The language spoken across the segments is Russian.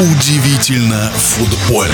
Удивительно футбольно.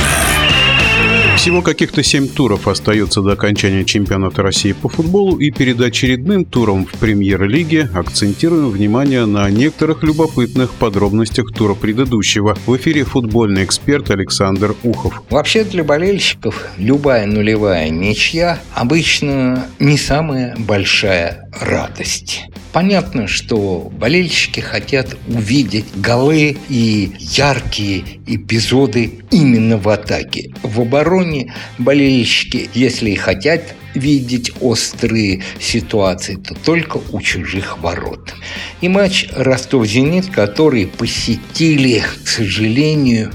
Всего каких-то семь туров остается до окончания чемпионата России по футболу, и перед очередным туром в премьер-лиге акцентируем внимание на некоторых любопытных подробностях тура предыдущего. В эфире футбольный эксперт Александр Ухов. Вообще для болельщиков любая нулевая ничья обычно не самая большая радость. Понятно, что болельщики хотят увидеть голы и яркие эпизоды именно в атаке. В обороне болельщики, если и хотят видеть острые ситуации, то только у чужих ворот. И матч Ростов-Зенит, который посетили, к сожалению,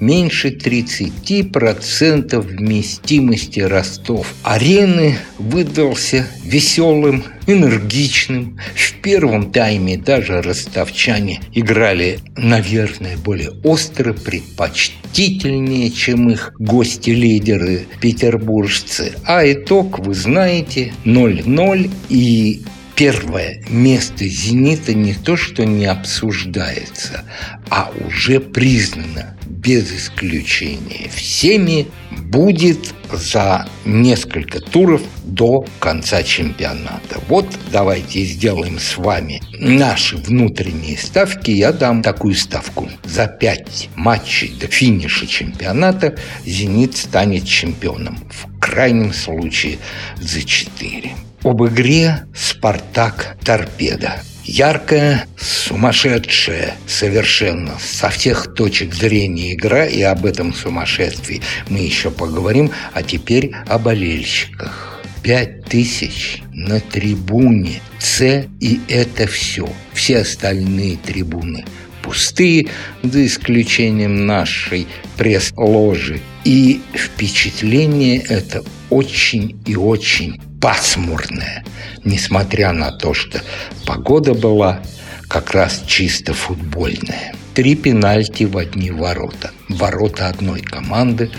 меньше 30% вместимости Ростов. Арены выдался веселым, энергичным. В первом тайме даже ростовчане играли, наверное, более остро, предпочтительнее, чем их гости-лидеры петербуржцы. А итог, вы знаете, 0-0 и первое место «Зенита» не то, что не обсуждается, а уже признано без исключения всеми будет за несколько туров до конца чемпионата. Вот давайте сделаем с вами наши внутренние ставки. Я дам такую ставку. За пять матчей до финиша чемпионата «Зенит» станет чемпионом. В крайнем случае за четыре. Об игре «Спартак-Торпеда». Яркая, сумасшедшая совершенно со всех точек зрения игра, и об этом сумасшествии мы еще поговорим, а теперь о болельщиках. Пять тысяч на трибуне С, и это все. Все остальные трибуны пустые, за исключением нашей пресс-ложи. И впечатление это очень и очень пасмурная, несмотря на то, что погода была как раз чисто футбольная. Три пенальти в одни ворота. Ворота одной команды,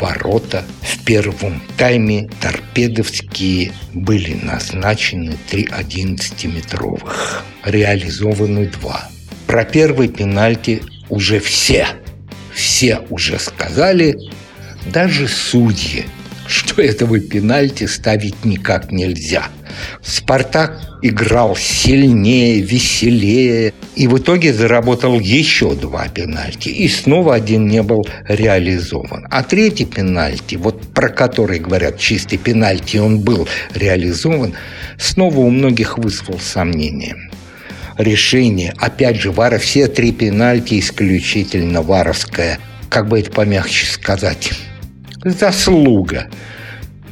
ворота в первом тайме торпедовские были назначены три 11-метровых. Реализованы два. Про первый пенальти уже все, все уже сказали, даже судьи что этого пенальти ставить никак нельзя. «Спартак» играл сильнее, веселее, и в итоге заработал еще два пенальти. И снова один не был реализован. А третий пенальти, вот про который говорят чистый пенальти, он был реализован, снова у многих вызвал сомнения решение. Опять же, Вара, все три пенальти исключительно варовское. Как бы это помягче сказать? заслуга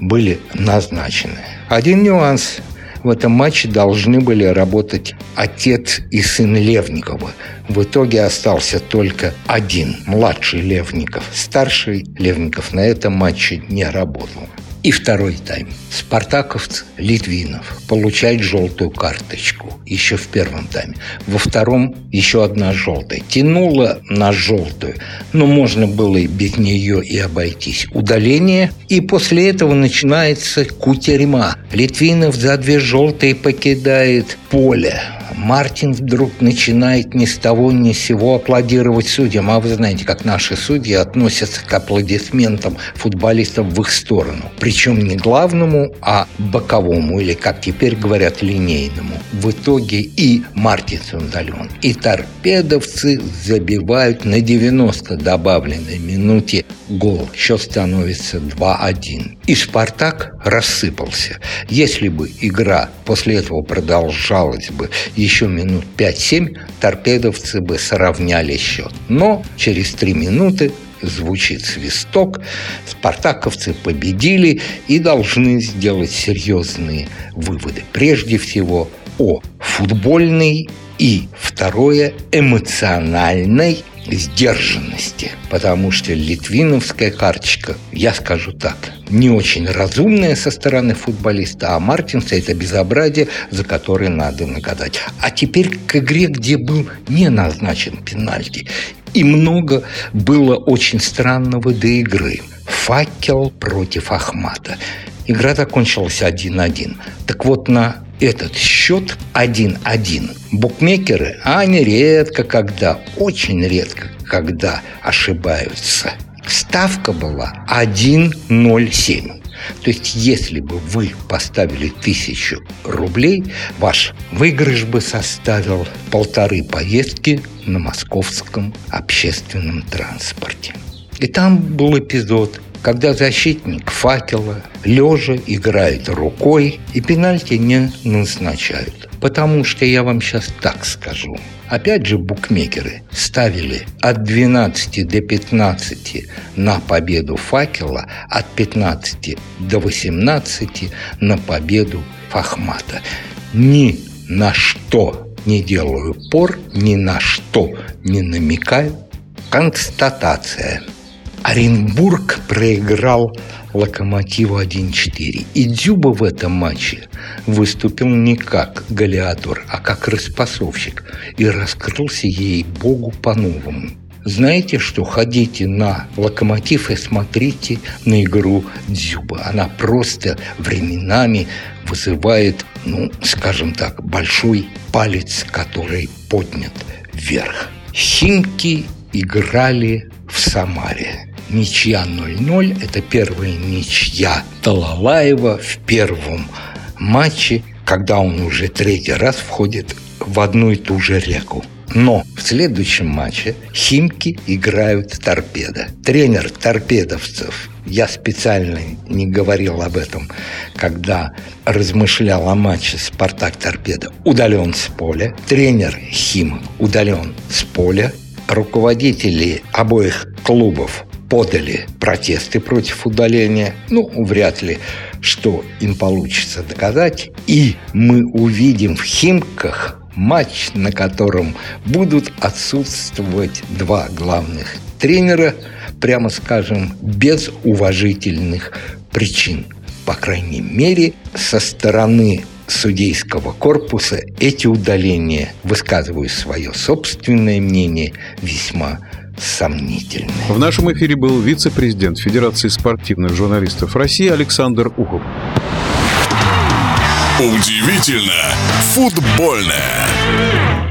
были назначены. Один нюанс. В этом матче должны были работать отец и сын Левникова. В итоге остался только один, младший Левников. Старший Левников на этом матче не работал. И второй тайм. Спартаковцы Литвинов получает желтую карточку еще в первом тайме. Во втором еще одна желтая. Тянула на желтую, но можно было и без нее и обойтись. Удаление. И после этого начинается кутерьма. Литвинов за две желтые покидает поле. Мартин вдруг начинает ни с того ни с сего аплодировать судьям. А вы знаете, как наши судьи относятся к аплодисментам футболистов в их сторону. Причем не главному, а боковому, или, как теперь говорят, линейному. В итоге и Мартинсон удален, и торпедовцы забивают на 90 добавленной минуте гол. Счет становится 2-1. И «Спартак» рассыпался. Если бы игра после этого продолжалась бы еще минут 5-7, торпедовцы бы сравняли счет. Но через 3 минуты звучит свисток, спартаковцы победили и должны сделать серьезные выводы. Прежде всего о футбольной и второе эмоциональной сдержанности, потому что литвиновская карточка, я скажу так, не очень разумная со стороны футболиста, а Мартинса это безобразие, за которое надо нагадать. А теперь к игре, где был не назначен пенальти. И много было очень странного до игры. Факел против Ахмата. Игра закончилась 1-1. Так вот, на этот счет 1-1. Букмекеры, а они редко когда, очень редко когда ошибаются. Ставка была 1,07. То есть, если бы вы поставили тысячу рублей, ваш выигрыш бы составил полторы поездки на московском общественном транспорте. И там был эпизод, когда защитник факела лежа играет рукой и пенальти не назначают. Потому что я вам сейчас так скажу. Опять же, букмекеры ставили от 12 до 15 на победу факела, от 15 до 18 на победу Фахмата. Ни на что не делаю пор, ни на что не намекаю. Констатация. Оренбург проиграл Локомотиву 1-4. И Дзюба в этом матче выступил не как Галиадор, а как распасовщик и раскрылся ей богу по-новому. Знаете что? Ходите на локомотив и смотрите на игру Дзюба. Она просто временами вызывает, ну, скажем так, большой палец, который поднят вверх. Химки играли в Самаре. Ничья 0-0 – это первая ничья Талалаева в первом матче, когда он уже третий раз входит в одну и ту же реку. Но в следующем матче Химки играют торпедо. Тренер торпедовцев, я специально не говорил об этом, когда размышлял о матче «Спартак-торпедо», удален с поля. Тренер Химок удален с поля. Руководители обоих клубов подали протесты против удаления. Ну, вряд ли, что им получится доказать. И мы увидим в Химках матч, на котором будут отсутствовать два главных тренера, прямо скажем, без уважительных причин. По крайней мере, со стороны судейского корпуса эти удаления, высказываю свое собственное мнение, весьма сомнительны. В нашем эфире был вице-президент Федерации спортивных журналистов России Александр Ухов. Удивительно футбольное.